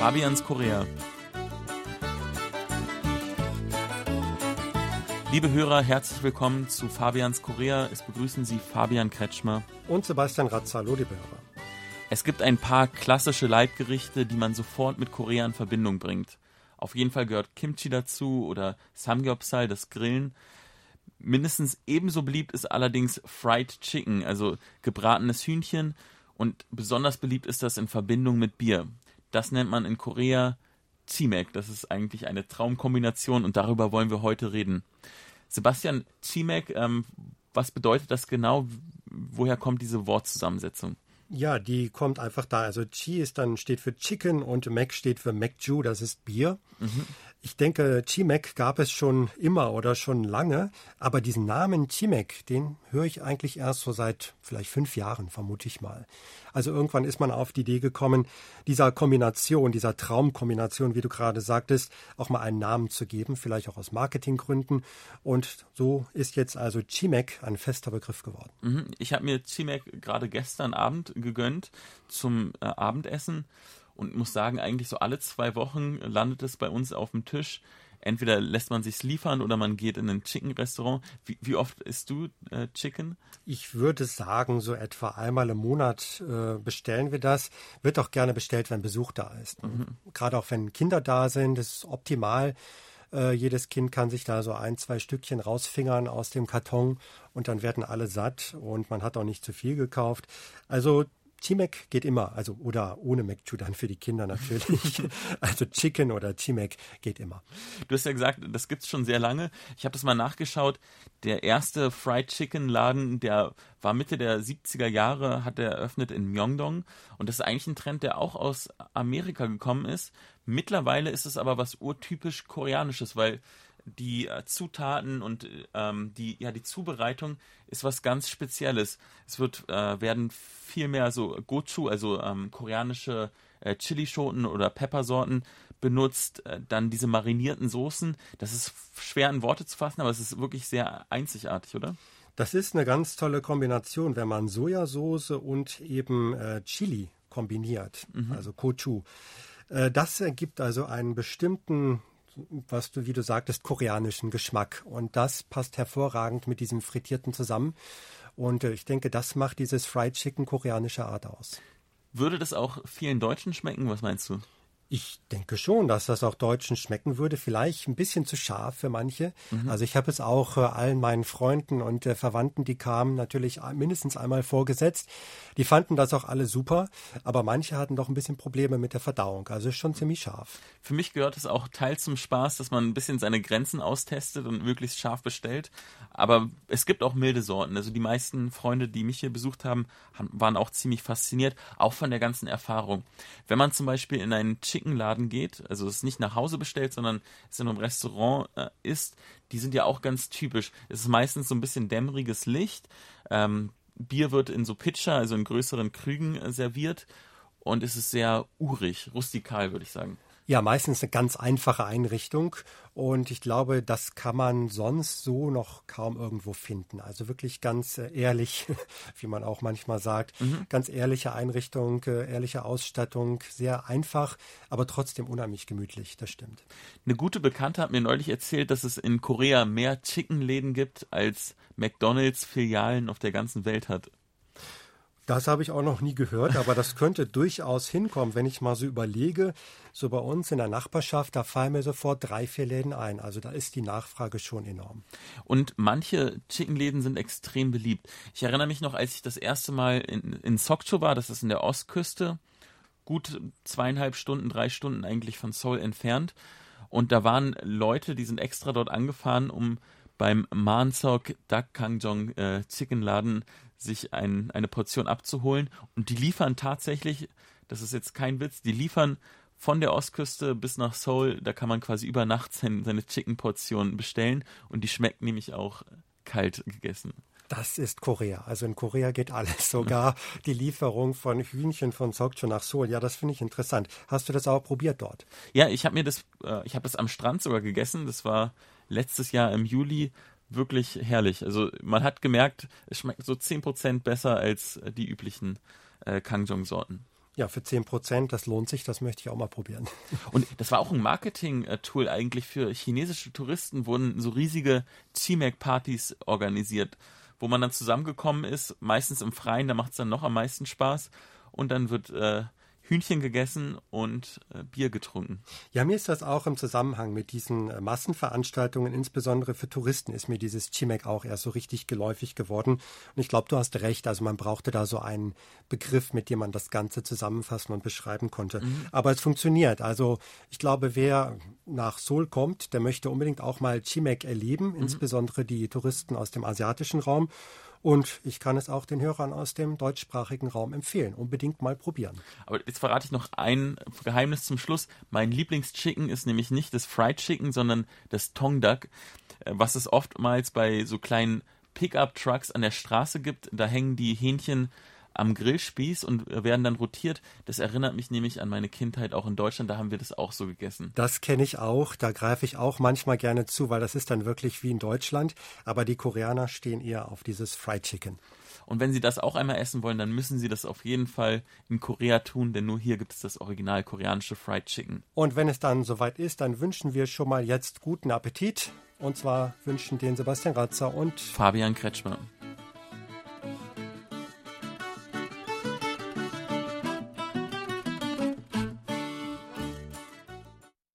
Fabians Korea. Liebe Hörer, herzlich willkommen zu Fabians Korea. Es begrüßen Sie Fabian Kretschmer und Sebastian Ratz. Hallo, liebe Hörer. Es gibt ein paar klassische Leibgerichte, die man sofort mit Korea in Verbindung bringt. Auf jeden Fall gehört Kimchi dazu oder Samgyeopsal, das Grillen. Mindestens ebenso beliebt ist allerdings Fried Chicken, also gebratenes Hühnchen. Und besonders beliebt ist das in Verbindung mit Bier. Das nennt man in Korea Chimek. Das ist eigentlich eine Traumkombination und darüber wollen wir heute reden. Sebastian Chimek, ähm, was bedeutet das genau? Woher kommt diese Wortzusammensetzung? Ja, die kommt einfach da. Also Chi ist dann steht für Chicken und Mac steht für Macju, das ist Bier. Mhm. Ich denke, Chimek gab es schon immer oder schon lange, aber diesen Namen Chimek, den höre ich eigentlich erst so seit vielleicht fünf Jahren, vermute ich mal. Also irgendwann ist man auf die Idee gekommen, dieser Kombination, dieser Traumkombination, wie du gerade sagtest, auch mal einen Namen zu geben, vielleicht auch aus Marketinggründen. Und so ist jetzt also Chimek ein fester Begriff geworden. Mhm. Ich habe mir Chimek gerade gestern Abend gegönnt zum äh, Abendessen und muss sagen, eigentlich so alle zwei Wochen landet es bei uns auf dem Tisch. Entweder lässt man sich's liefern oder man geht in ein Chicken-Restaurant. Wie, wie, oft isst du äh, Chicken? Ich würde sagen, so etwa einmal im Monat äh, bestellen wir das. Wird auch gerne bestellt, wenn Besuch da ist. Mhm. Gerade auch wenn Kinder da sind, das ist optimal. Äh, jedes Kind kann sich da so ein, zwei Stückchen rausfingern aus dem Karton und dann werden alle satt und man hat auch nicht zu viel gekauft. Also Chimek geht immer, also oder ohne Mekchu dann für die Kinder natürlich. also Chicken oder Chimek geht immer. Du hast ja gesagt, das gibt's schon sehr lange. Ich habe das mal nachgeschaut. Der erste Fried Chicken Laden, der war Mitte der 70er Jahre, hat er eröffnet in Myeongdong und das ist eigentlich ein Trend, der auch aus Amerika gekommen ist. Mittlerweile ist es aber was urtypisch koreanisches, weil die äh, Zutaten und ähm, die, ja, die Zubereitung ist was ganz Spezielles. Es wird, äh, werden viel mehr so Gochu, also ähm, koreanische äh, Chilischoten oder Peppersorten benutzt, äh, dann diese marinierten Soßen. Das ist schwer in Worte zu fassen, aber es ist wirklich sehr einzigartig, oder? Das ist eine ganz tolle Kombination, wenn man Sojasauce und eben äh, Chili kombiniert, mhm. also Kochu. Äh, das ergibt also einen bestimmten was du, wie du sagtest, koreanischen Geschmack. Und das passt hervorragend mit diesem Frittierten zusammen. Und äh, ich denke, das macht dieses Fried Chicken koreanischer Art aus. Würde das auch vielen Deutschen schmecken? Was meinst du? Ich denke schon, dass das auch Deutschen schmecken würde. Vielleicht ein bisschen zu scharf für manche. Mhm. Also ich habe es auch äh, allen meinen Freunden und äh, Verwandten, die kamen, natürlich mindestens einmal vorgesetzt. Die fanden das auch alle super, aber manche hatten doch ein bisschen Probleme mit der Verdauung. Also schon ziemlich scharf. Für mich gehört es auch Teil zum Spaß, dass man ein bisschen seine Grenzen austestet und möglichst scharf bestellt. Aber es gibt auch milde Sorten. Also die meisten Freunde, die mich hier besucht haben, waren auch ziemlich fasziniert, auch von der ganzen Erfahrung. Wenn man zum Beispiel in einen Chicken Laden geht, also es nicht nach Hause bestellt, sondern es in einem Restaurant äh, isst, die sind ja auch ganz typisch. Es ist meistens so ein bisschen dämmeriges Licht. Ähm, Bier wird in so Pitcher, also in größeren Krügen äh, serviert und es ist sehr urig, rustikal, würde ich sagen. Ja, meistens eine ganz einfache Einrichtung und ich glaube, das kann man sonst so noch kaum irgendwo finden. Also wirklich ganz äh, ehrlich, wie man auch manchmal sagt, mhm. ganz ehrliche Einrichtung, äh, ehrliche Ausstattung, sehr einfach, aber trotzdem unheimlich gemütlich, das stimmt. Eine gute Bekannte hat mir neulich erzählt, dass es in Korea mehr Chicken-Läden gibt, als McDonalds Filialen auf der ganzen Welt hat. Das habe ich auch noch nie gehört, aber das könnte durchaus hinkommen, wenn ich mal so überlege. So bei uns in der Nachbarschaft, da fallen mir sofort drei, vier Läden ein. Also da ist die Nachfrage schon enorm. Und manche Chickenläden sind extrem beliebt. Ich erinnere mich noch, als ich das erste Mal in, in Sokcho war, das ist in der Ostküste, gut zweieinhalb Stunden, drei Stunden eigentlich von Seoul entfernt. Und da waren Leute, die sind extra dort angefahren, um beim Mansok Dak Kangjong äh, Chickenladen sich ein, eine Portion abzuholen. Und die liefern tatsächlich, das ist jetzt kein Witz, die liefern von der Ostküste bis nach Seoul, da kann man quasi über Nacht seine, seine Chicken-Portion bestellen und die schmeckt nämlich auch kalt gegessen. Das ist Korea. Also in Korea geht alles, sogar die Lieferung von Hühnchen von Sokcho nach Seoul. Ja, das finde ich interessant. Hast du das auch probiert dort? Ja, ich habe mir das, äh, ich habe das am Strand sogar gegessen. Das war letztes Jahr im Juli wirklich herrlich. Also man hat gemerkt, es schmeckt so 10% besser als die üblichen äh, Kangjong-Sorten. Ja, für 10 Prozent, das lohnt sich, das möchte ich auch mal probieren. Und das war auch ein Marketing-Tool eigentlich für chinesische Touristen, wurden so riesige Chimac-Partys organisiert, wo man dann zusammengekommen ist, meistens im Freien, da macht es dann noch am meisten Spaß. Und dann wird äh, Hühnchen gegessen und äh, Bier getrunken. Ja, mir ist das auch im Zusammenhang mit diesen äh, Massenveranstaltungen, insbesondere für Touristen, ist mir dieses Chimek auch erst so richtig geläufig geworden. Und ich glaube, du hast recht. Also man brauchte da so einen Begriff, mit dem man das Ganze zusammenfassen und beschreiben konnte. Mhm. Aber es funktioniert. Also ich glaube, wer nach Seoul kommt, der möchte unbedingt auch mal Chimek erleben, mhm. insbesondere die Touristen aus dem asiatischen Raum. Und ich kann es auch den Hörern aus dem deutschsprachigen Raum empfehlen. Unbedingt mal probieren. Aber jetzt verrate ich noch ein Geheimnis zum Schluss. Mein Lieblingschicken ist nämlich nicht das Fried Chicken, sondern das Tong Duck, äh, was es oftmals bei so kleinen Pickup-Trucks an der Straße gibt. Da hängen die Hähnchen am Grillspieß und werden dann rotiert. Das erinnert mich nämlich an meine Kindheit auch in Deutschland, da haben wir das auch so gegessen. Das kenne ich auch, da greife ich auch manchmal gerne zu, weil das ist dann wirklich wie in Deutschland, aber die Koreaner stehen eher auf dieses Fried Chicken. Und wenn Sie das auch einmal essen wollen, dann müssen Sie das auf jeden Fall in Korea tun, denn nur hier gibt es das original koreanische Fried Chicken. Und wenn es dann soweit ist, dann wünschen wir schon mal jetzt guten Appetit. Und zwar wünschen den Sebastian Ratzer und Fabian Kretschmer.